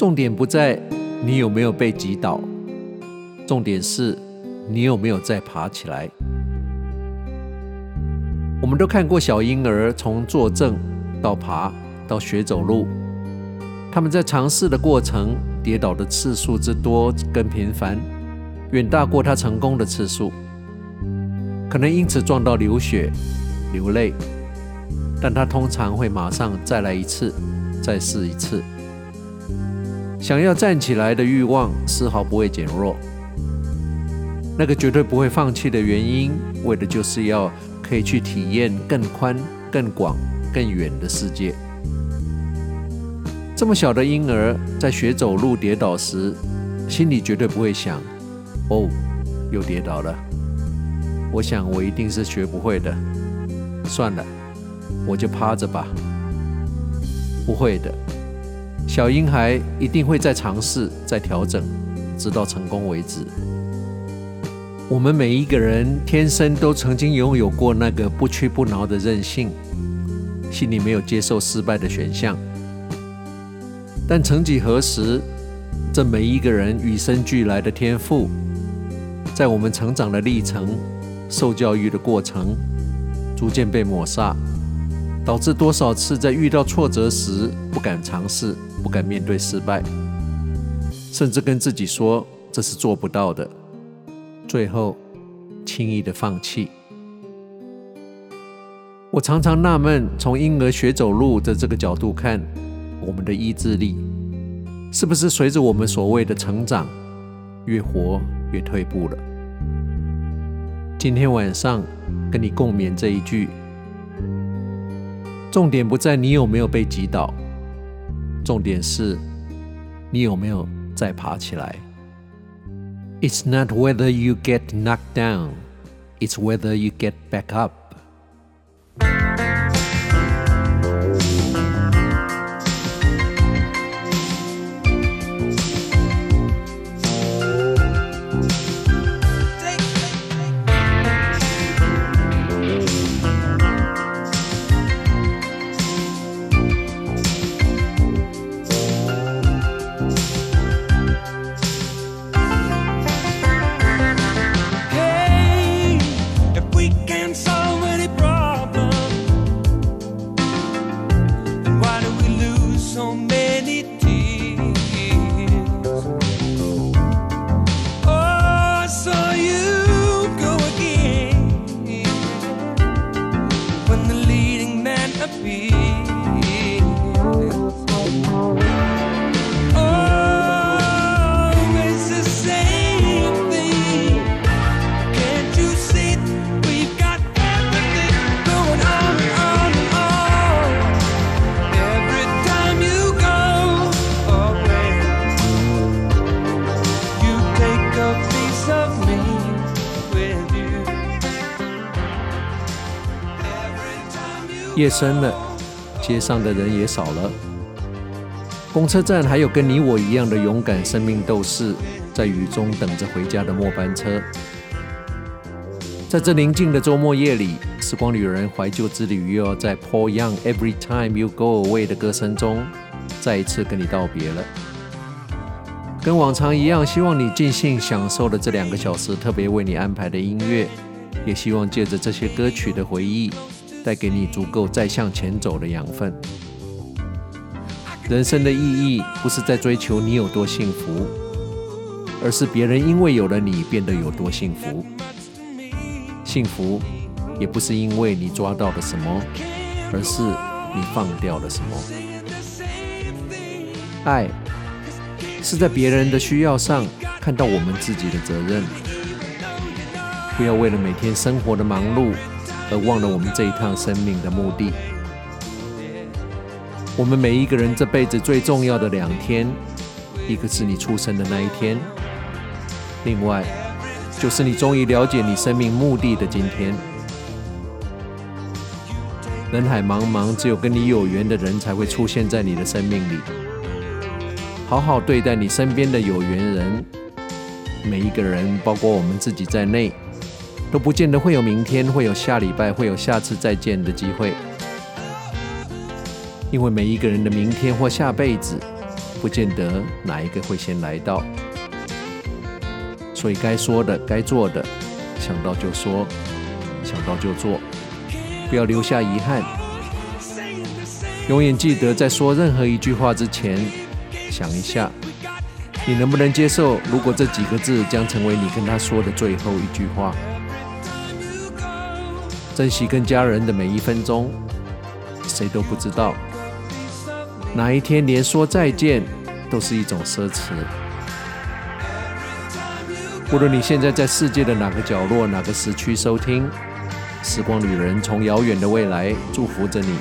重点不在你有没有被击倒，重点是你有没有再爬起来。我们都看过小婴儿从坐正到爬到学走路，他们在尝试的过程，跌倒的次数之多跟频繁，远大过他成功的次数。可能因此撞到流血、流泪，但他通常会马上再来一次，再试一次。想要站起来的欲望丝毫不会减弱。那个绝对不会放弃的原因，为的就是要可以去体验更宽、更广、更远的世界。这么小的婴儿在学走路跌倒时，心里绝对不会想：“哦，又跌倒了。”我想我一定是学不会的，算了，我就趴着吧。不会的，小婴孩一定会再尝试、再调整，直到成功为止。我们每一个人天生都曾经拥有过那个不屈不挠的韧性，心里没有接受失败的选项。但曾几何时，这每一个人与生俱来的天赋，在我们成长的历程、受教育的过程，逐渐被抹杀，导致多少次在遇到挫折时不敢尝试、不敢面对失败，甚至跟自己说这是做不到的，最后轻易的放弃。我常常纳闷，从婴儿学走路的这个角度看。我们的意志力是不是随着我们所谓的成长，越活越退步了？今天晚上跟你共勉这一句：重点不在你有没有被击倒，重点是你有没有再爬起来。It's not whether you get knocked down, it's whether you get back up. 夜深了，街上的人也少了。公车站还有跟你我一样的勇敢生命斗士，在雨中等着回家的末班车。在这宁静的周末夜里，时光旅人怀旧之旅又要在 Paul Young Every Time You Go Away 的歌声中，再一次跟你道别了。跟往常一样，希望你尽兴享受了这两个小时特别为你安排的音乐，也希望借着这些歌曲的回忆。带给你足够再向前走的养分。人生的意义不是在追求你有多幸福，而是别人因为有了你变得有多幸福。幸福也不是因为你抓到了什么，而是你放掉了什么。爱是在别人的需要上看到我们自己的责任。不要为了每天生活的忙碌。而忘了我们这一趟生命的目的。我们每一个人这辈子最重要的两天，一个是你出生的那一天，另外就是你终于了解你生命目的的今天。人海茫茫，只有跟你有缘的人才会出现在你的生命里。好好对待你身边的有缘人，每一个人，包括我们自己在内。都不见得会有明天，会有下礼拜，会有下次再见的机会。因为每一个人的明天或下辈子，不见得哪一个会先来到。所以该说的、该做的，想到就说，想到就做，不要留下遗憾。永远记得，在说任何一句话之前，想一下，你能不能接受？如果这几个字将成为你跟他说的最后一句话。珍惜跟家人的每一分钟，谁都不知道哪一天连说再见都是一种奢侈。无论你现在在世界的哪个角落、哪个时区收听，时光旅人从遥远的未来祝福着你。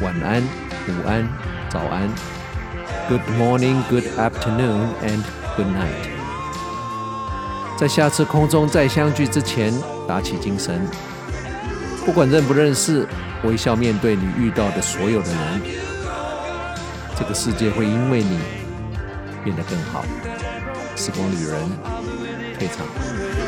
晚安、午安、早安，Good morning, Good afternoon, and Good night。在下次空中再相聚之前，打起精神。不管认不认识，微笑面对你遇到的所有的人，这个世界会因为你变得更好。时光旅人退场。